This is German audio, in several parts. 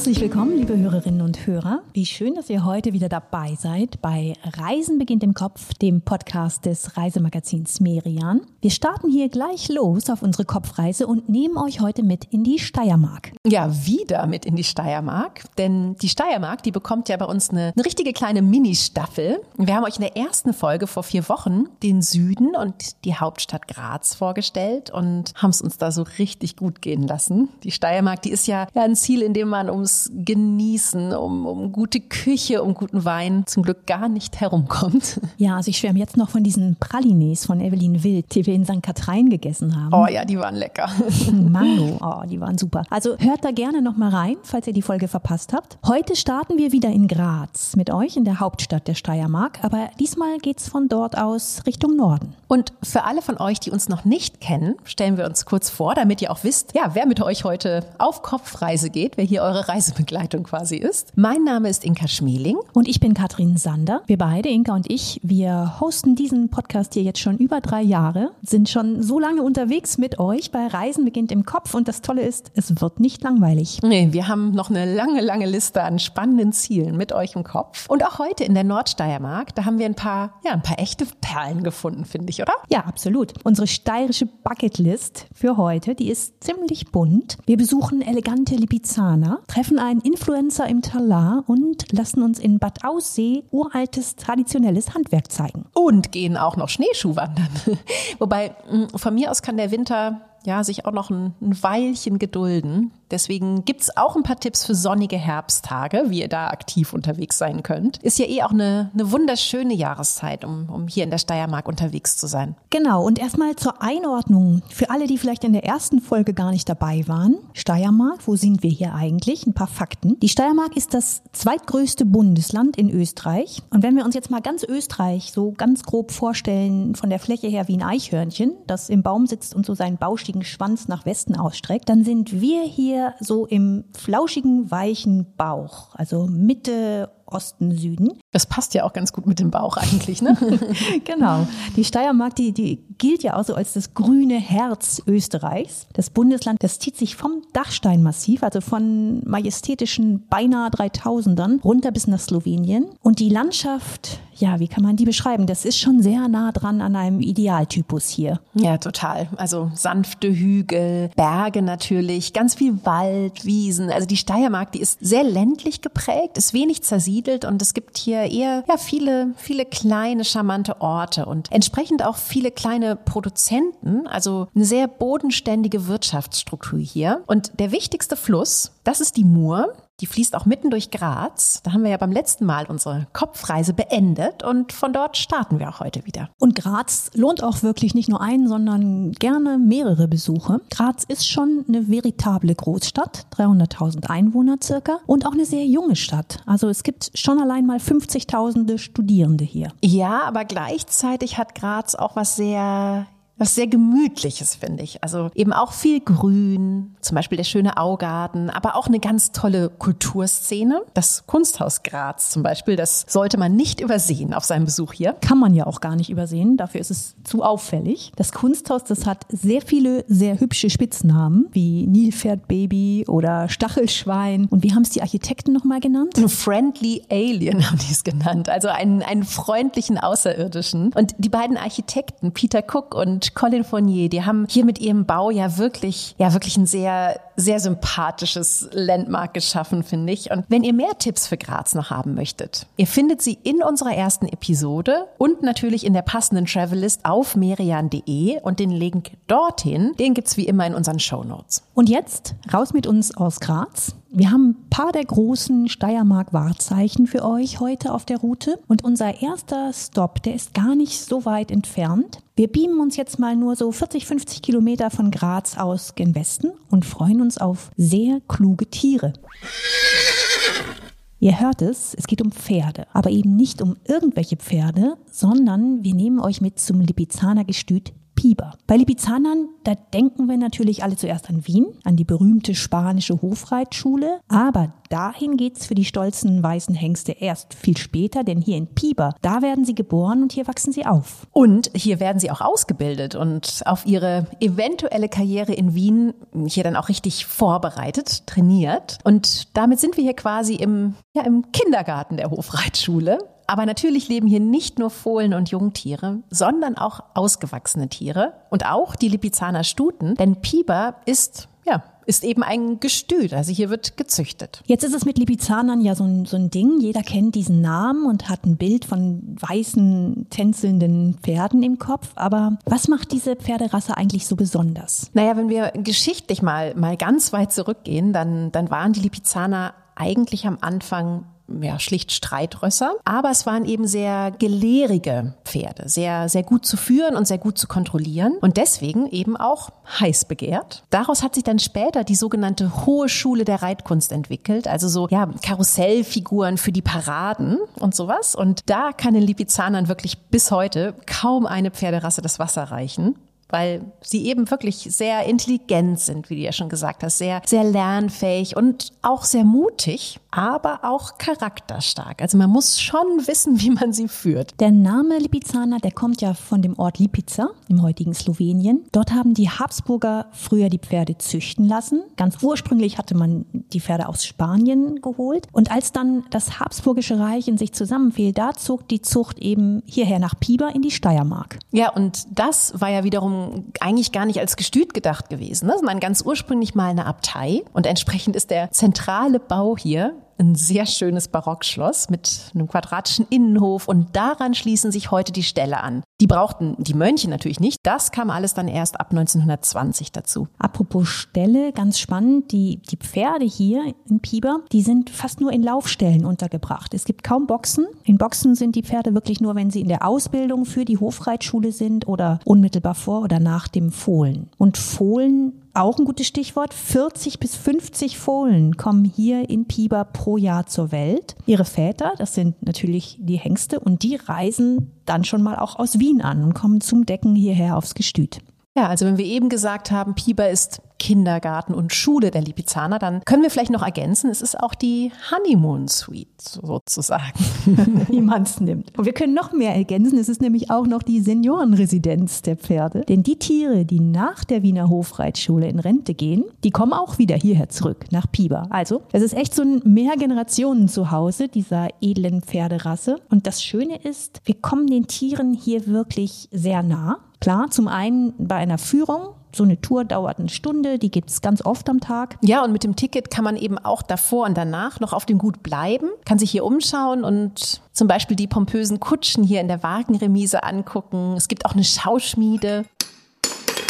Herzlich willkommen, liebe Hörerinnen und Hörer. Wie schön, dass ihr heute wieder dabei seid bei Reisen beginnt im Kopf, dem Podcast des Reisemagazins Merian. Wir starten hier gleich los auf unsere Kopfreise und nehmen euch heute mit in die Steiermark. Ja, wieder mit in die Steiermark, denn die Steiermark, die bekommt ja bei uns eine, eine richtige kleine Mini-Staffel. Wir haben euch in der ersten Folge vor vier Wochen den Süden und die Hauptstadt Graz vorgestellt und haben es uns da so richtig gut gehen lassen. Die Steiermark, die ist ja, ja ein Ziel, in dem man um ums Genießen, um, um gute Küche, um guten Wein zum Glück gar nicht herumkommt. Ja, also ich schwärme jetzt noch von diesen Pralines von Evelyn Wild, die wir in St. Katrein gegessen haben. Oh ja, die waren lecker. Mango, oh, die waren super. Also hört da gerne noch mal rein, falls ihr die Folge verpasst habt. Heute starten wir wieder in Graz mit euch in der Hauptstadt der Steiermark, aber diesmal geht's von dort aus Richtung Norden. Und für alle von euch, die uns noch nicht kennen, stellen wir uns kurz vor, damit ihr auch wisst, ja, wer mit euch heute auf Kopfreise geht, wer hier eure Reisebegleitung quasi ist. Mein Name ist Inka Schmeling. Und ich bin Katrin Sander. Wir beide, Inka und ich, wir hosten diesen Podcast hier jetzt schon über drei Jahre, sind schon so lange unterwegs mit euch bei Reisen beginnt im Kopf und das Tolle ist, es wird nicht langweilig. Nee, wir haben noch eine lange, lange Liste an spannenden Zielen mit euch im Kopf. Und auch heute in der Nordsteiermark, da haben wir ein paar, ja, ein paar echte Perlen gefunden, finde ich, oder? Ja, absolut. Unsere steirische Bucketlist für heute, die ist ziemlich bunt. Wir besuchen elegante Lipizzaner, treffen einen Influencer im Talar und lassen uns in Bad Aussee uraltes traditionelles Handwerk zeigen. Und gehen auch noch Schneeschuhwandern. Wobei mm, von mir aus kann der Winter ja, sich auch noch ein, ein Weilchen gedulden. Deswegen gibt's auch ein paar Tipps für sonnige Herbsttage, wie ihr da aktiv unterwegs sein könnt. Ist ja eh auch eine, eine wunderschöne Jahreszeit, um, um hier in der Steiermark unterwegs zu sein. Genau, und erstmal zur Einordnung. Für alle, die vielleicht in der ersten Folge gar nicht dabei waren. Steiermark, wo sind wir hier eigentlich? Ein paar Fakten. Die Steiermark ist das zweitgrößte Bundesland in Österreich. Und wenn wir uns jetzt mal ganz Österreich so ganz grob vorstellen, von der Fläche her wie ein Eichhörnchen, das im Baum sitzt und so seinen bauschigen Schwanz nach Westen ausstreckt, dann sind wir hier so im flauschigen, weichen Bauch, also Mitte Osten, Süden. Das passt ja auch ganz gut mit dem Bauch eigentlich, ne? genau. Die Steiermark, die, die gilt ja auch so als das grüne Herz Österreichs. Das Bundesland, das zieht sich vom Dachsteinmassiv, also von majestätischen beinahe 3000ern runter bis nach Slowenien. Und die Landschaft, ja, wie kann man die beschreiben? Das ist schon sehr nah dran an einem Idealtypus hier. Ja, total. Also sanfte Hügel, Berge natürlich, ganz viel Wald, Wiesen. Also die Steiermark, die ist sehr ländlich geprägt, ist wenig zersiedelt besiedelt und es gibt hier eher ja, viele, viele kleine, charmante Orte und entsprechend auch viele kleine Produzenten, also eine sehr bodenständige Wirtschaftsstruktur hier. Und der wichtigste Fluss, das ist die Mur. Die fließt auch mitten durch Graz. Da haben wir ja beim letzten Mal unsere Kopfreise beendet und von dort starten wir auch heute wieder. Und Graz lohnt auch wirklich nicht nur einen, sondern gerne mehrere Besuche. Graz ist schon eine veritable Großstadt, 300.000 Einwohner circa und auch eine sehr junge Stadt. Also es gibt schon allein mal 50.000 Studierende hier. Ja, aber gleichzeitig hat Graz auch was sehr was sehr Gemütliches, finde ich. Also eben auch viel Grün, zum Beispiel der schöne Augarten, aber auch eine ganz tolle Kulturszene. Das Kunsthaus Graz zum Beispiel, das sollte man nicht übersehen auf seinem Besuch hier. Kann man ja auch gar nicht übersehen, dafür ist es zu auffällig. Das Kunsthaus, das hat sehr viele sehr hübsche Spitznamen, wie Nilpferdbaby oder Stachelschwein. Und wie haben es die Architekten nochmal genannt? Friendly Alien haben die es genannt, also einen, einen freundlichen Außerirdischen. Und die beiden Architekten, Peter Cook und Colin Fournier, die haben hier mit ihrem Bau ja wirklich, ja wirklich ein sehr, sehr sympathisches Landmark geschaffen, finde ich. Und wenn ihr mehr Tipps für Graz noch haben möchtet, ihr findet sie in unserer ersten Episode und natürlich in der passenden Travelist auf merian.de und den Link dorthin, den gibt's wie immer in unseren Show Notes. Und jetzt raus mit uns aus Graz. Wir haben ein paar der großen Steiermark-Wahrzeichen für euch heute auf der Route. Und unser erster Stop, der ist gar nicht so weit entfernt. Wir beamen uns jetzt mal nur so 40, 50 Kilometer von Graz aus gen Westen und freuen uns auf sehr kluge Tiere. Ihr hört es, es geht um Pferde, aber eben nicht um irgendwelche Pferde, sondern wir nehmen euch mit zum Lipizzaner Gestüt Piber. Bei Lipizanern, da denken wir natürlich alle zuerst an Wien, an die berühmte spanische Hofreitschule, aber dahin geht's für die stolzen weißen Hengste erst viel später, denn hier in Piber, da werden sie geboren und hier wachsen sie auf. Und hier werden sie auch ausgebildet und auf ihre eventuelle Karriere in Wien hier dann auch richtig vorbereitet, trainiert. Und damit sind wir hier quasi im, ja, im Kindergarten der Hofreitschule. Aber natürlich leben hier nicht nur Fohlen und Jungtiere, sondern auch ausgewachsene Tiere und auch die Lipizzaner Stuten, denn Piber ist ja, ist eben ein Gestüt. Also hier wird gezüchtet. Jetzt ist es mit Lipizzanern ja so ein, so ein Ding. Jeder kennt diesen Namen und hat ein Bild von weißen, tänzelnden Pferden im Kopf. Aber was macht diese Pferderasse eigentlich so besonders? Naja, wenn wir geschichtlich mal, mal ganz weit zurückgehen, dann, dann waren die Lipizzaner eigentlich am Anfang ja, schlicht Streitrösser. Aber es waren eben sehr gelehrige Pferde, sehr, sehr gut zu führen und sehr gut zu kontrollieren und deswegen eben auch heiß begehrt. Daraus hat sich dann später die sogenannte Hohe Schule der Reitkunst entwickelt, also so, ja, Karussellfiguren für die Paraden und sowas. Und da kann den Lipizanern wirklich bis heute kaum eine Pferderasse das Wasser reichen weil sie eben wirklich sehr intelligent sind, wie du ja schon gesagt hast, sehr, sehr lernfähig und auch sehr mutig, aber auch charakterstark. Also man muss schon wissen, wie man sie führt. Der Name Lipizzaner, der kommt ja von dem Ort Lipica im heutigen Slowenien. Dort haben die Habsburger früher die Pferde züchten lassen. Ganz ursprünglich hatte man die Pferde aus Spanien geholt. Und als dann das Habsburgische Reich in sich zusammenfiel, da zog die Zucht eben hierher nach Piber in die Steiermark. Ja, und das war ja wiederum eigentlich gar nicht als Gestüt gedacht gewesen, ne? sondern ganz ursprünglich mal eine Abtei. Und entsprechend ist der zentrale Bau hier ein sehr schönes Barockschloss mit einem quadratischen Innenhof und daran schließen sich heute die Ställe an. Die brauchten die Mönche natürlich nicht. Das kam alles dann erst ab 1920 dazu. Apropos Ställe, ganz spannend, die, die Pferde hier in Piber, die sind fast nur in Laufstellen untergebracht. Es gibt kaum Boxen. In Boxen sind die Pferde wirklich nur, wenn sie in der Ausbildung für die Hofreitschule sind oder unmittelbar vor oder nach dem Fohlen. Und Fohlen auch ein gutes Stichwort. 40 bis 50 Fohlen kommen hier in Piber pro Jahr zur Welt. Ihre Väter, das sind natürlich die Hengste, und die reisen dann schon mal auch aus Wien an und kommen zum Decken hierher aufs Gestüt. Ja, also wenn wir eben gesagt haben, Piber ist Kindergarten und Schule der Lipizzaner, dann können wir vielleicht noch ergänzen, es ist auch die Honeymoon Suite sozusagen. Wie man es nimmt. Und wir können noch mehr ergänzen, es ist nämlich auch noch die Seniorenresidenz der Pferde. Denn die Tiere, die nach der Wiener Hofreitschule in Rente gehen, die kommen auch wieder hierher zurück, nach Piber. Also, es ist echt so ein Mehrgenerationen-Zuhause dieser edlen Pferderasse. Und das Schöne ist, wir kommen den Tieren hier wirklich sehr nah. Klar, zum einen bei einer Führung. So eine Tour dauert eine Stunde, die gibt es ganz oft am Tag. Ja, und mit dem Ticket kann man eben auch davor und danach noch auf dem Gut bleiben, kann sich hier umschauen und zum Beispiel die pompösen Kutschen hier in der Wagenremise angucken. Es gibt auch eine Schauschmiede.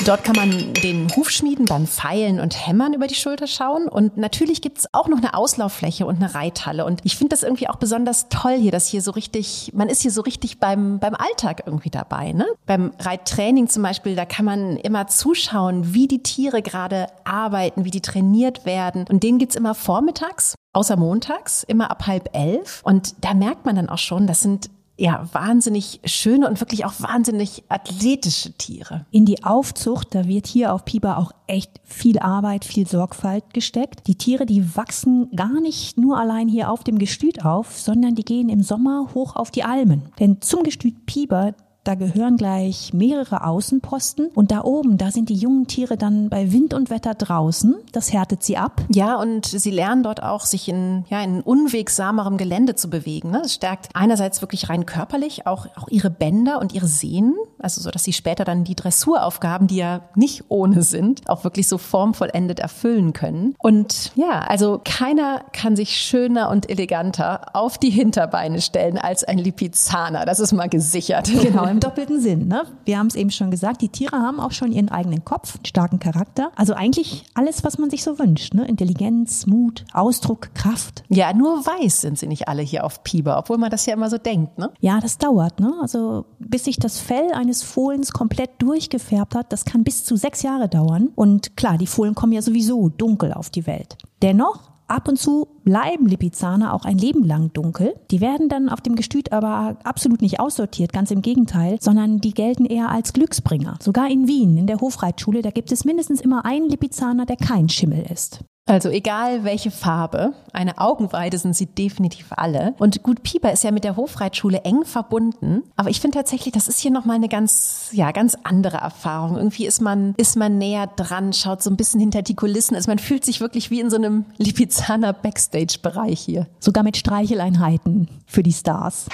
Dort kann man den Hufschmieden beim Pfeilen und Hämmern über die Schulter schauen. Und natürlich gibt's auch noch eine Auslauffläche und eine Reithalle. Und ich finde das irgendwie auch besonders toll hier, dass hier so richtig, man ist hier so richtig beim, beim Alltag irgendwie dabei. Ne? Beim Reittraining zum Beispiel, da kann man immer zuschauen, wie die Tiere gerade arbeiten, wie die trainiert werden. Und den gibt's immer vormittags. Außer montags, immer ab halb elf. Und da merkt man dann auch schon, das sind ja, wahnsinnig schöne und wirklich auch wahnsinnig athletische Tiere. In die Aufzucht, da wird hier auf Piba auch echt viel Arbeit, viel Sorgfalt gesteckt. Die Tiere, die wachsen gar nicht nur allein hier auf dem Gestüt auf, sondern die gehen im Sommer hoch auf die Almen. Denn zum Gestüt Piber, da gehören gleich mehrere Außenposten und da oben, da sind die jungen Tiere dann bei Wind und Wetter draußen. Das härtet sie ab. Ja, und sie lernen dort auch, sich in, ja, in unwegsamerem Gelände zu bewegen. Ne? Das stärkt einerseits wirklich rein körperlich auch, auch ihre Bänder und ihre Sehnen, also so, dass sie später dann die Dressuraufgaben, die ja nicht ohne sind, auch wirklich so formvollendet erfüllen können. Und ja, also keiner kann sich schöner und eleganter auf die Hinterbeine stellen als ein Lipizzaner. Das ist mal gesichert. Genau, im doppelten Sinn. Ne? Wir haben es eben schon gesagt, die Tiere haben auch schon ihren eigenen Kopf, starken Charakter. Also eigentlich alles, was man sich so wünscht. Ne? Intelligenz, Mut, Ausdruck, Kraft. Ja, nur weiß sind sie nicht alle hier auf Piber, obwohl man das ja immer so denkt. Ne? Ja, das dauert. Ne? Also bis sich das Fell eines Fohlens komplett durchgefärbt hat, das kann bis zu sechs Jahre dauern. Und klar, die Fohlen kommen ja sowieso dunkel auf die Welt. Dennoch Ab und zu bleiben Lipizzaner auch ein Leben lang dunkel. Die werden dann auf dem Gestüt aber absolut nicht aussortiert, ganz im Gegenteil, sondern die gelten eher als Glücksbringer. Sogar in Wien, in der Hofreitschule, da gibt es mindestens immer einen Lipizzaner, der kein Schimmel ist. Also egal welche Farbe, eine Augenweide sind sie definitiv alle. Und gut, Pieper ist ja mit der Hofreitschule eng verbunden. Aber ich finde tatsächlich, das ist hier nochmal eine ganz, ja, ganz andere Erfahrung. Irgendwie ist man, ist man näher dran, schaut so ein bisschen hinter die Kulissen. Also man fühlt sich wirklich wie in so einem Lipizzaner Backstage-Bereich hier. Sogar mit Streicheleinheiten für die Stars.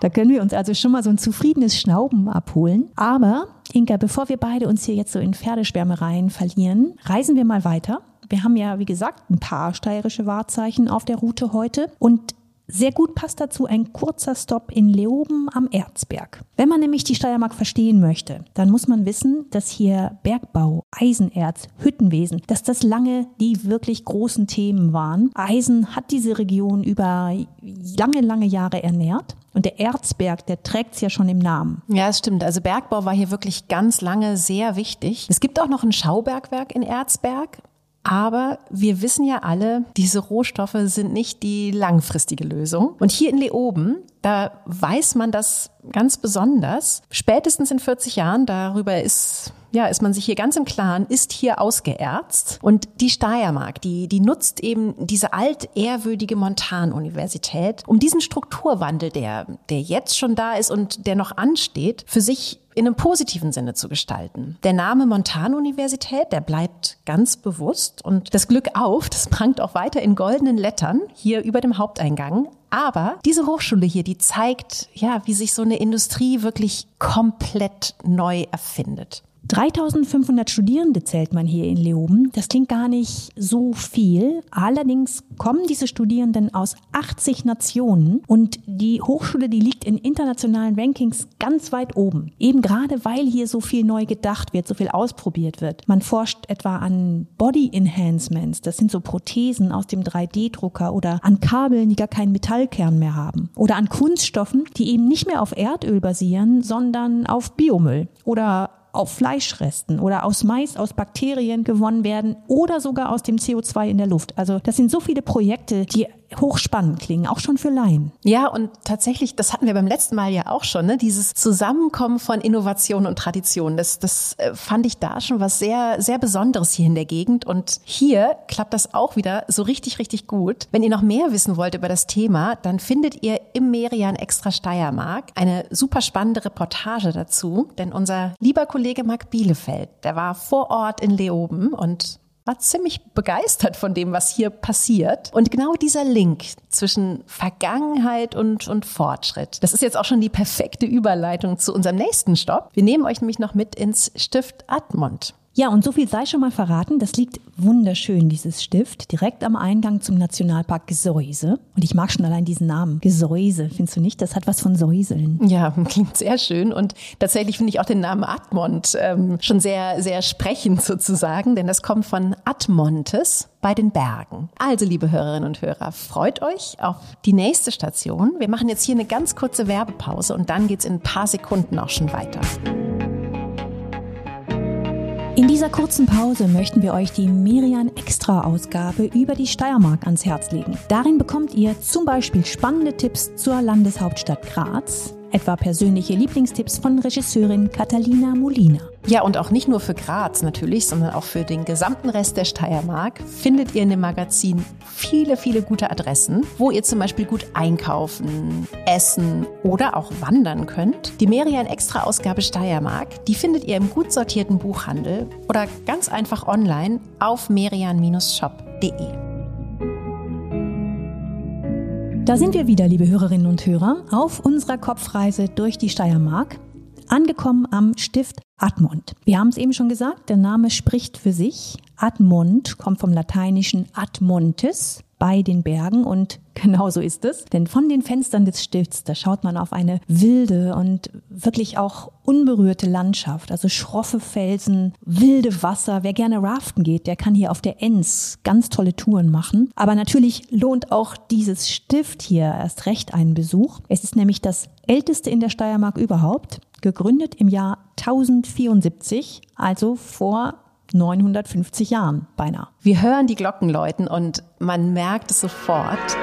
Da können wir uns also schon mal so ein zufriedenes Schnauben abholen. Aber, Inka, bevor wir beide uns hier jetzt so in Pferdeschwärmereien verlieren, reisen wir mal weiter wir haben ja, wie gesagt, ein paar steirische Wahrzeichen auf der Route heute und sehr gut passt dazu ein kurzer Stopp in Leoben am Erzberg. Wenn man nämlich die Steiermark verstehen möchte, dann muss man wissen, dass hier Bergbau, Eisenerz, Hüttenwesen, dass das lange die wirklich großen Themen waren. Eisen hat diese Region über lange, lange Jahre ernährt. Und der Erzberg, der trägt es ja schon im Namen. Ja, es stimmt. Also Bergbau war hier wirklich ganz lange sehr wichtig. Es gibt auch noch ein Schaubergwerk in Erzberg. Aber wir wissen ja alle, diese Rohstoffe sind nicht die langfristige Lösung. Und hier in Leoben, da weiß man das ganz besonders. Spätestens in 40 Jahren, darüber ist ja, ist man sich hier ganz im Klaren, ist hier ausgeerzt. Und die Steiermark, die, die nutzt eben diese altehrwürdige Montanuniversität, um diesen Strukturwandel, der, der jetzt schon da ist und der noch ansteht, für sich in einem positiven Sinne zu gestalten. Der Name Montanuniversität, der bleibt ganz bewusst und das Glück auf, das prangt auch weiter in goldenen Lettern hier über dem Haupteingang. Aber diese Hochschule hier, die zeigt, ja, wie sich so eine Industrie wirklich komplett neu erfindet. 3500 Studierende zählt man hier in Leoben. Das klingt gar nicht so viel. Allerdings kommen diese Studierenden aus 80 Nationen und die Hochschule, die liegt in internationalen Rankings ganz weit oben. Eben gerade weil hier so viel neu gedacht wird, so viel ausprobiert wird. Man forscht etwa an Body Enhancements. Das sind so Prothesen aus dem 3D-Drucker oder an Kabeln, die gar keinen Metallkern mehr haben. Oder an Kunststoffen, die eben nicht mehr auf Erdöl basieren, sondern auf Biomüll oder auf Fleischresten oder aus Mais, aus Bakterien gewonnen werden oder sogar aus dem CO2 in der Luft. Also das sind so viele Projekte, die hochspannend klingen, auch schon für Laien. Ja, und tatsächlich, das hatten wir beim letzten Mal ja auch schon, ne? dieses Zusammenkommen von Innovation und Tradition. Das, das äh, fand ich da schon was sehr, sehr Besonderes hier in der Gegend. Und hier klappt das auch wieder so richtig, richtig gut. Wenn ihr noch mehr wissen wollt über das Thema, dann findet ihr im Merian Extra Steiermark eine super spannende Reportage dazu. Denn unser lieber Kollege Marc Bielefeld, der war vor Ort in Leoben und war ziemlich begeistert von dem, was hier passiert. Und genau dieser Link zwischen Vergangenheit und, und Fortschritt, das ist jetzt auch schon die perfekte Überleitung zu unserem nächsten Stopp. Wir nehmen euch nämlich noch mit ins Stift Admont. Ja, und so viel sei schon mal verraten. Das liegt wunderschön, dieses Stift, direkt am Eingang zum Nationalpark Gesäuse. Und ich mag schon allein diesen Namen. Gesäuse, findest du nicht? Das hat was von Säuseln. Ja, klingt sehr schön. Und tatsächlich finde ich auch den Namen Admont ähm, schon sehr, sehr sprechend sozusagen, denn das kommt von Admontes bei den Bergen. Also, liebe Hörerinnen und Hörer, freut euch auf die nächste Station. Wir machen jetzt hier eine ganz kurze Werbepause und dann geht's in ein paar Sekunden auch schon weiter. In dieser kurzen Pause möchten wir euch die Merian Extra Ausgabe über die Steiermark ans Herz legen. Darin bekommt ihr zum Beispiel spannende Tipps zur Landeshauptstadt Graz, etwa persönliche Lieblingstipps von Regisseurin Catalina Molina. Ja, und auch nicht nur für Graz natürlich, sondern auch für den gesamten Rest der Steiermark findet ihr in dem Magazin viele, viele gute Adressen, wo ihr zum Beispiel gut einkaufen, essen oder auch wandern könnt. Die Merian Extra Ausgabe Steiermark, die findet ihr im gut sortierten Buchhandel oder ganz einfach online auf merian-shop.de. Da sind wir wieder, liebe Hörerinnen und Hörer, auf unserer Kopfreise durch die Steiermark, angekommen am Stift Admont. Wir haben es eben schon gesagt, der Name spricht für sich. Admont kommt vom lateinischen Admontes, bei den Bergen und genau so ist es. Denn von den Fenstern des Stifts, da schaut man auf eine wilde und wirklich auch unberührte Landschaft. Also schroffe Felsen, wilde Wasser. Wer gerne raften geht, der kann hier auf der Enns ganz tolle Touren machen. Aber natürlich lohnt auch dieses Stift hier erst recht einen Besuch. Es ist nämlich das älteste in der Steiermark überhaupt, gegründet im Jahr 1074, also vor 950 Jahren beinahe. Wir hören die Glocken läuten und man merkt es sofort.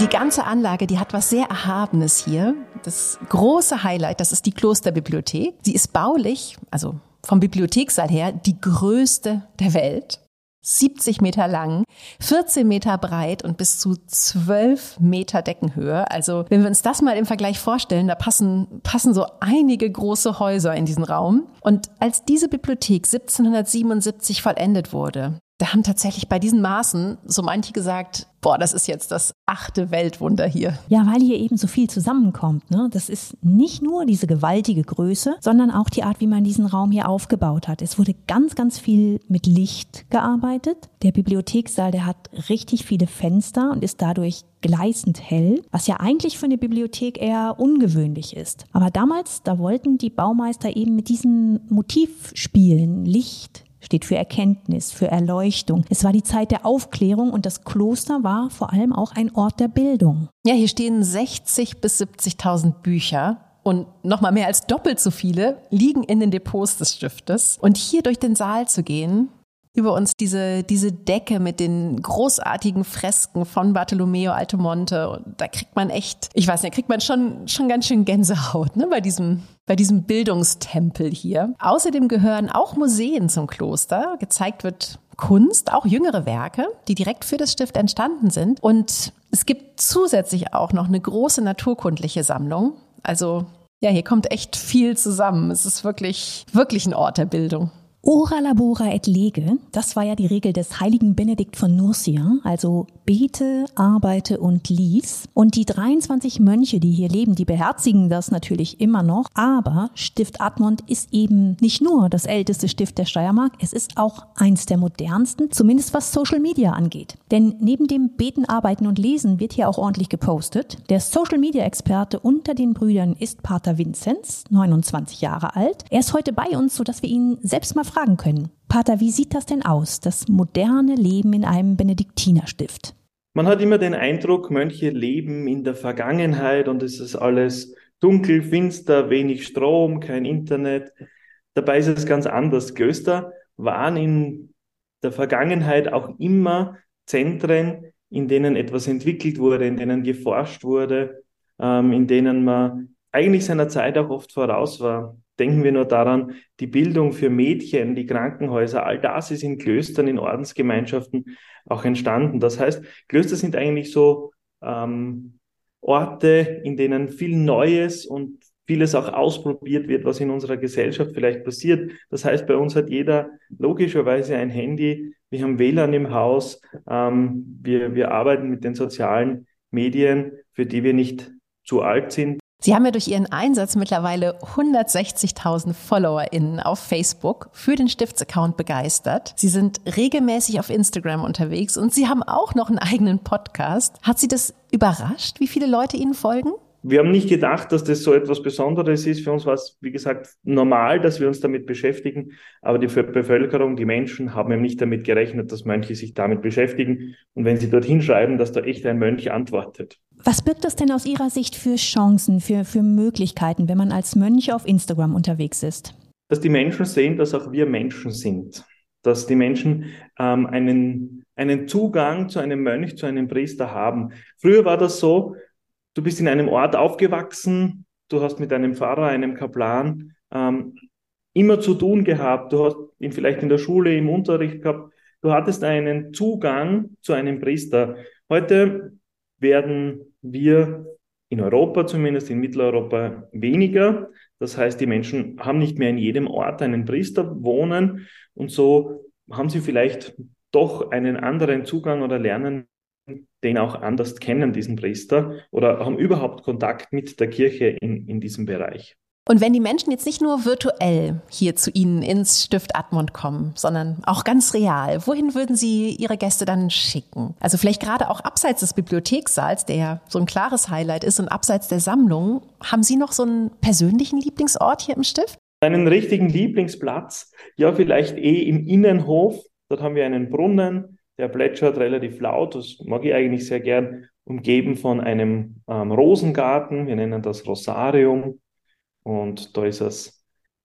Die ganze Anlage, die hat was sehr Erhabenes hier. Das große Highlight, das ist die Klosterbibliothek. Sie ist baulich, also vom Bibliothekssaal her, die größte der Welt. 70 Meter lang, 14 Meter breit und bis zu 12 Meter Deckenhöhe. Also wenn wir uns das mal im Vergleich vorstellen, da passen, passen so einige große Häuser in diesen Raum. Und als diese Bibliothek 1777 vollendet wurde, da haben tatsächlich bei diesen Maßen so manche gesagt, boah, das ist jetzt das achte Weltwunder hier. Ja, weil hier eben so viel zusammenkommt. Ne? Das ist nicht nur diese gewaltige Größe, sondern auch die Art, wie man diesen Raum hier aufgebaut hat. Es wurde ganz, ganz viel mit Licht gearbeitet. Der Bibliothekssaal, der hat richtig viele Fenster und ist dadurch gleißend hell, was ja eigentlich für eine Bibliothek eher ungewöhnlich ist. Aber damals, da wollten die Baumeister eben mit diesem Motiv spielen, Licht, steht für Erkenntnis, für Erleuchtung. Es war die Zeit der Aufklärung und das Kloster war vor allem auch ein Ort der Bildung. Ja, hier stehen 60 bis 70.000 Bücher. Und nochmal mehr als doppelt so viele liegen in den Depots des Stiftes. Und hier durch den Saal zu gehen, über uns diese, diese Decke mit den großartigen Fresken von Bartolomeo Altomonte. Und da kriegt man echt, ich weiß nicht, kriegt man schon, schon ganz schön Gänsehaut, ne, bei diesem, bei diesem Bildungstempel hier. Außerdem gehören auch Museen zum Kloster. Gezeigt wird Kunst, auch jüngere Werke, die direkt für das Stift entstanden sind. Und es gibt zusätzlich auch noch eine große naturkundliche Sammlung. Also ja, hier kommt echt viel zusammen. Es ist wirklich, wirklich ein Ort der Bildung. Ora labora et lege, das war ja die Regel des heiligen Benedikt von Nursia, also bete, arbeite und lies. Und die 23 Mönche, die hier leben, die beherzigen das natürlich immer noch. Aber Stift Admont ist eben nicht nur das älteste Stift der Steiermark, es ist auch eins der modernsten, zumindest was Social Media angeht. Denn neben dem Beten, Arbeiten und Lesen wird hier auch ordentlich gepostet. Der Social Media Experte unter den Brüdern ist Pater Vinzenz, 29 Jahre alt. Er ist heute bei uns, sodass wir ihn selbst mal fragen können. Pater, wie sieht das denn aus, das moderne Leben in einem Benediktinerstift? Man hat immer den Eindruck, Mönche leben in der Vergangenheit und es ist alles dunkel, finster, wenig Strom, kein Internet. Dabei ist es ganz anders. Klöster waren in der Vergangenheit auch immer Zentren, in denen etwas entwickelt wurde, in denen geforscht wurde, ähm, in denen man eigentlich seiner Zeit auch oft voraus war. Denken wir nur daran, die Bildung für Mädchen, die Krankenhäuser, all das ist in Klöstern, in Ordensgemeinschaften auch entstanden. Das heißt, Klöster sind eigentlich so ähm, Orte, in denen viel Neues und vieles auch ausprobiert wird, was in unserer Gesellschaft vielleicht passiert. Das heißt, bei uns hat jeder logischerweise ein Handy, wir haben WLAN im Haus, ähm, wir, wir arbeiten mit den sozialen Medien, für die wir nicht zu alt sind. Sie haben ja durch Ihren Einsatz mittlerweile 160.000 FollowerInnen auf Facebook für den Stiftsaccount begeistert. Sie sind regelmäßig auf Instagram unterwegs und Sie haben auch noch einen eigenen Podcast. Hat Sie das überrascht, wie viele Leute Ihnen folgen? Wir haben nicht gedacht, dass das so etwas Besonderes ist. Für uns war es, wie gesagt, normal, dass wir uns damit beschäftigen. Aber die Bevölkerung, die Menschen haben eben nicht damit gerechnet, dass Mönche sich damit beschäftigen. Und wenn sie dorthin schreiben, dass da echt ein Mönch antwortet. Was birgt das denn aus Ihrer Sicht für Chancen, für, für Möglichkeiten, wenn man als Mönch auf Instagram unterwegs ist? Dass die Menschen sehen, dass auch wir Menschen sind. Dass die Menschen ähm, einen, einen Zugang zu einem Mönch, zu einem Priester haben. Früher war das so, du bist in einem Ort aufgewachsen, du hast mit einem Pfarrer, einem Kaplan ähm, immer zu tun gehabt, du hast ihn vielleicht in der Schule, im Unterricht gehabt, du hattest einen Zugang zu einem Priester. Heute werden wir in Europa zumindest, in Mitteleuropa weniger. Das heißt, die Menschen haben nicht mehr in jedem Ort einen Priester wohnen und so haben sie vielleicht doch einen anderen Zugang oder lernen den auch anders kennen, diesen Priester, oder haben überhaupt Kontakt mit der Kirche in, in diesem Bereich. Und wenn die Menschen jetzt nicht nur virtuell hier zu Ihnen ins Stift Admont kommen, sondern auch ganz real, wohin würden Sie Ihre Gäste dann schicken? Also vielleicht gerade auch abseits des Bibliothekssaals, der ja so ein klares Highlight ist, und abseits der Sammlung, haben Sie noch so einen persönlichen Lieblingsort hier im Stift? Einen richtigen Lieblingsplatz, ja vielleicht eh im Innenhof. Dort haben wir einen Brunnen, der plätschert relativ laut, das mag ich eigentlich sehr gern, umgeben von einem ähm, Rosengarten, wir nennen das Rosarium. Und da ist es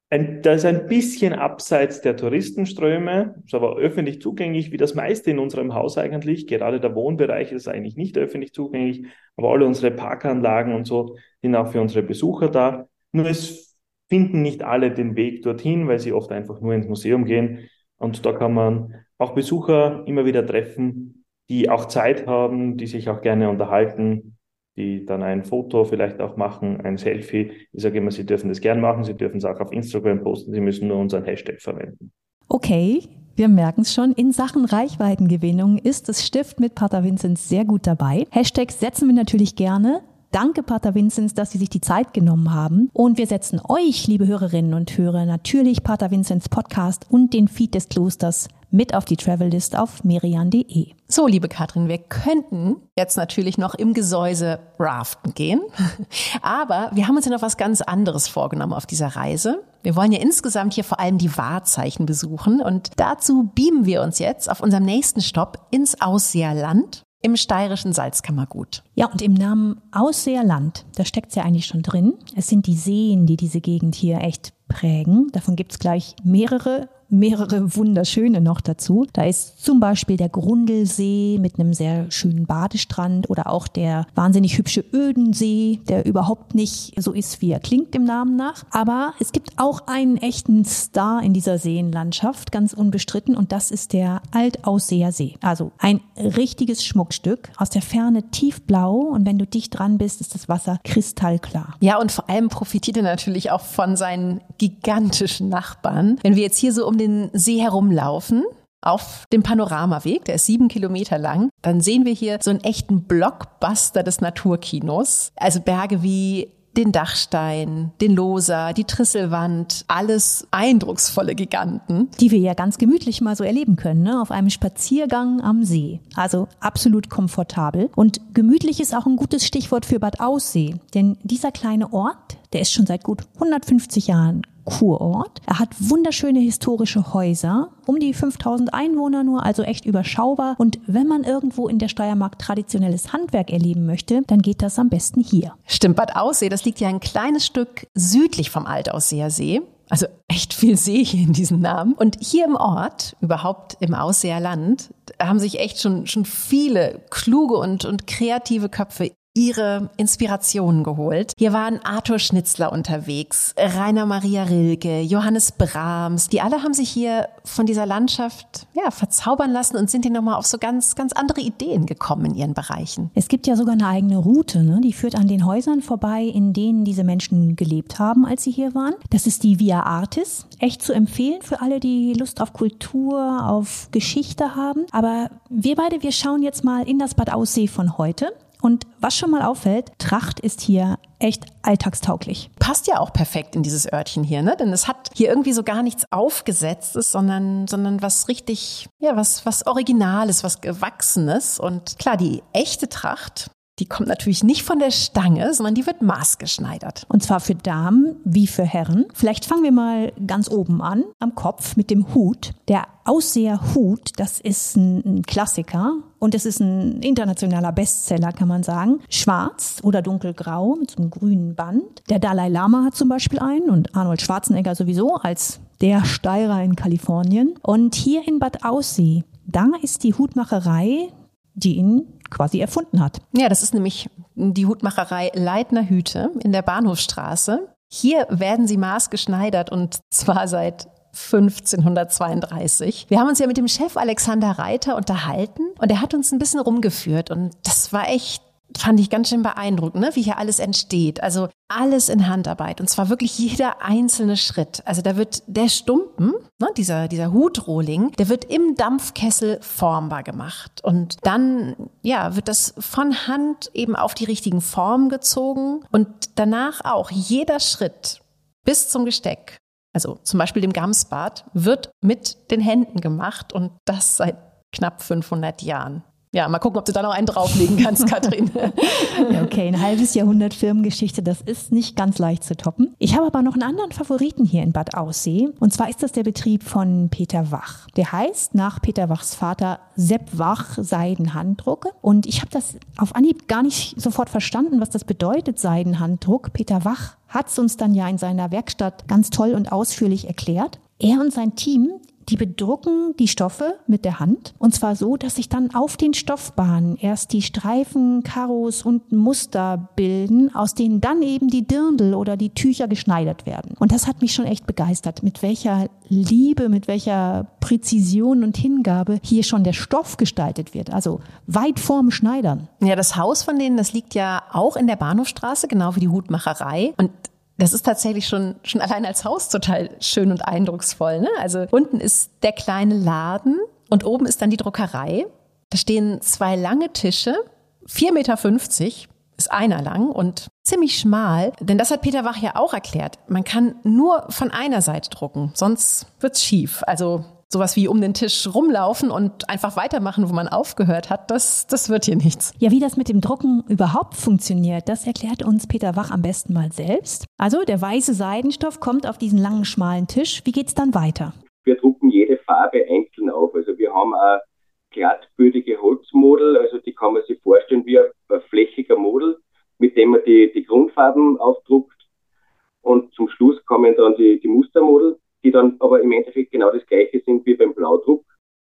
ein, das ist ein bisschen abseits der Touristenströme, ist aber öffentlich zugänglich, wie das meiste in unserem Haus eigentlich. Gerade der Wohnbereich ist eigentlich nicht öffentlich zugänglich, aber alle unsere Parkanlagen und so sind auch für unsere Besucher da. Nur es finden nicht alle den Weg dorthin, weil sie oft einfach nur ins Museum gehen. Und da kann man auch Besucher immer wieder treffen, die auch Zeit haben, die sich auch gerne unterhalten, die dann ein Foto vielleicht auch machen, ein Selfie. Ich sage immer, Sie dürfen das gern machen, Sie dürfen es auch auf Instagram posten, Sie müssen nur unseren Hashtag verwenden. Okay, wir merken es schon, in Sachen Reichweitengewinnung ist das Stift mit Pater Vinzenz sehr gut dabei. Hashtags setzen wir natürlich gerne. Danke, Pater Vinzenz, dass Sie sich die Zeit genommen haben. Und wir setzen euch, liebe Hörerinnen und Hörer, natürlich Pater Vinzenz Podcast und den Feed des Klosters mit auf die Travellist auf merian.de. So, liebe Katrin, wir könnten jetzt natürlich noch im Gesäuse raften gehen. Aber wir haben uns ja noch was ganz anderes vorgenommen auf dieser Reise. Wir wollen ja insgesamt hier vor allem die Wahrzeichen besuchen und dazu beamen wir uns jetzt auf unserem nächsten Stopp ins Ausseerland im steirischen Salzkammergut. Ja, und im Namen Ausseerland, da steckt's ja eigentlich schon drin. Es sind die Seen, die diese Gegend hier echt prägen. Davon gibt's gleich mehrere mehrere wunderschöne noch dazu. Da ist zum Beispiel der Grundelsee mit einem sehr schönen Badestrand oder auch der wahnsinnig hübsche Ödensee, der überhaupt nicht so ist, wie er klingt im Namen nach. Aber es gibt auch einen echten Star in dieser Seenlandschaft, ganz unbestritten, und das ist der Altausseer See. Also ein richtiges Schmuckstück, aus der Ferne tiefblau und wenn du dicht dran bist, ist das Wasser kristallklar. Ja, und vor allem profitiert er natürlich auch von seinen gigantischen Nachbarn. Wenn wir jetzt hier so um den See herumlaufen, auf dem Panoramaweg, der ist sieben Kilometer lang, dann sehen wir hier so einen echten Blockbuster des Naturkinos. Also Berge wie den Dachstein, den Loser, die Trisselwand, alles eindrucksvolle Giganten. Die wir ja ganz gemütlich mal so erleben können, ne? auf einem Spaziergang am See. Also absolut komfortabel. Und gemütlich ist auch ein gutes Stichwort für Bad Aussee. Denn dieser kleine Ort, der ist schon seit gut 150 Jahren Kurort. Er hat wunderschöne historische Häuser, um die 5000 Einwohner nur, also echt überschaubar. Und wenn man irgendwo in der Steiermark traditionelles Handwerk erleben möchte, dann geht das am besten hier. Stimmt, Bad Aussee, das liegt ja ein kleines Stück südlich vom Altausseer See. Also echt viel See hier in diesem Namen. Und hier im Ort, überhaupt im Ausseerland, haben sich echt schon, schon viele kluge und, und kreative Köpfe ihre Inspirationen geholt. Hier waren Arthur Schnitzler unterwegs, Rainer Maria Rilke, Johannes Brahms. Die alle haben sich hier von dieser Landschaft ja, verzaubern lassen und sind hier nochmal auf so ganz, ganz andere Ideen gekommen in ihren Bereichen. Es gibt ja sogar eine eigene Route, ne? die führt an den Häusern vorbei, in denen diese Menschen gelebt haben, als sie hier waren. Das ist die Via Artis. Echt zu empfehlen für alle, die Lust auf Kultur, auf Geschichte haben. Aber wir beide, wir schauen jetzt mal in das Bad Aussee von heute. Und was schon mal auffällt, Tracht ist hier echt alltagstauglich. Passt ja auch perfekt in dieses Örtchen hier, ne? Denn es hat hier irgendwie so gar nichts aufgesetztes, sondern, sondern was richtig, ja, was, was Originales, was Gewachsenes. Und klar, die echte Tracht, die kommt natürlich nicht von der Stange, sondern die wird maßgeschneidert. Und zwar für Damen wie für Herren. Vielleicht fangen wir mal ganz oben an, am Kopf mit dem Hut. Der Ausseherhut, das ist ein Klassiker und es ist ein internationaler Bestseller, kann man sagen. Schwarz oder dunkelgrau mit so einem grünen Band. Der Dalai Lama hat zum Beispiel einen und Arnold Schwarzenegger sowieso als der Steirer in Kalifornien. Und hier in Bad Aussee, da ist die Hutmacherei, die ihn quasi erfunden hat. Ja, das ist nämlich die Hutmacherei Leitner Hüte in der Bahnhofstraße. Hier werden sie maßgeschneidert und zwar seit 1532. Wir haben uns ja mit dem Chef Alexander Reiter unterhalten und er hat uns ein bisschen rumgeführt und das war echt fand ich ganz schön beeindruckend, ne? wie hier alles entsteht. Also alles in Handarbeit und zwar wirklich jeder einzelne Schritt. Also da wird der Stumpen, ne, dieser, dieser Hutrohling, der wird im Dampfkessel formbar gemacht. Und dann, ja, wird das von Hand eben auf die richtigen Formen gezogen und danach auch jeder Schritt bis zum Gesteck. Also zum Beispiel dem Gamsbad wird mit den Händen gemacht und das seit knapp 500 Jahren. Ja, mal gucken, ob du da noch einen drauflegen kannst, Katrin. ja, Okay, ein halbes Jahrhundert Firmengeschichte, das ist nicht ganz leicht zu toppen. Ich habe aber noch einen anderen Favoriten hier in Bad Aussee. Und zwar ist das der Betrieb von Peter Wach. Der heißt nach Peter Wachs Vater Sepp Wach Seidenhanddrucke. Und ich habe das auf Anhieb gar nicht sofort verstanden, was das bedeutet, Seidenhanddruck. Peter Wach hat es uns dann ja in seiner Werkstatt ganz toll und ausführlich erklärt. Er und sein Team, die bedrucken die Stoffe mit der Hand und zwar so, dass sich dann auf den Stoffbahnen erst die Streifen, Karos und Muster bilden, aus denen dann eben die Dirndl oder die Tücher geschneidert werden. Und das hat mich schon echt begeistert, mit welcher Liebe, mit welcher Präzision und Hingabe hier schon der Stoff gestaltet wird. Also weit vorm Schneidern. Ja, das Haus von denen, das liegt ja auch in der Bahnhofstraße, genau wie die Hutmacherei. Und das ist tatsächlich schon, schon allein als Haus total schön und eindrucksvoll. Ne? Also unten ist der kleine Laden und oben ist dann die Druckerei. Da stehen zwei lange Tische, 4,50 Meter ist einer lang und ziemlich schmal. Denn das hat Peter Wach ja auch erklärt. Man kann nur von einer Seite drucken, sonst wird's schief. Also sowas wie um den Tisch rumlaufen und einfach weitermachen, wo man aufgehört hat, das, das wird hier nichts. Ja, wie das mit dem Drucken überhaupt funktioniert, das erklärt uns Peter Wach am besten mal selbst. Also der weiße Seidenstoff kommt auf diesen langen, schmalen Tisch. Wie geht's dann weiter? Wir drucken jede Farbe einzeln auf. Also wir haben ein glattbödige Holzmodel, also die kann man sich vorstellen wie ein flächiger Model, mit dem man die, die Grundfarben aufdruckt. Und zum Schluss kommen dann die, die Mustermodel die dann aber im Endeffekt genau das gleiche sind wie beim Blaudruck.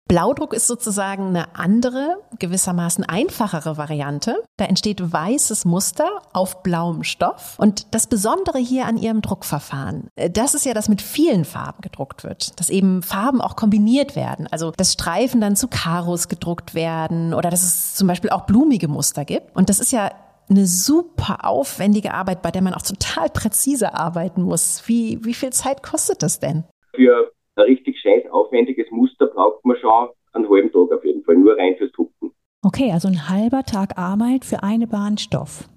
Blaudruck ist sozusagen eine andere, gewissermaßen einfachere Variante. Da entsteht weißes Muster auf blauem Stoff. Und das Besondere hier an ihrem Druckverfahren, äh, das ist ja, dass mit vielen Farben gedruckt wird, dass eben Farben auch kombiniert werden. Also, dass Streifen dann zu Karos gedruckt werden oder dass es zum Beispiel auch blumige Muster gibt. Und das ist ja eine super aufwendige Arbeit, bei der man auch total präzise arbeiten muss. Wie, wie viel Zeit kostet das denn? Für ein richtig scheiß aufwendiges Muster braucht man schon einen halben Tag auf jeden Fall, nur rein fürs Drucken. Okay, also ein halber Tag Arbeit für eine Bahn Stoff.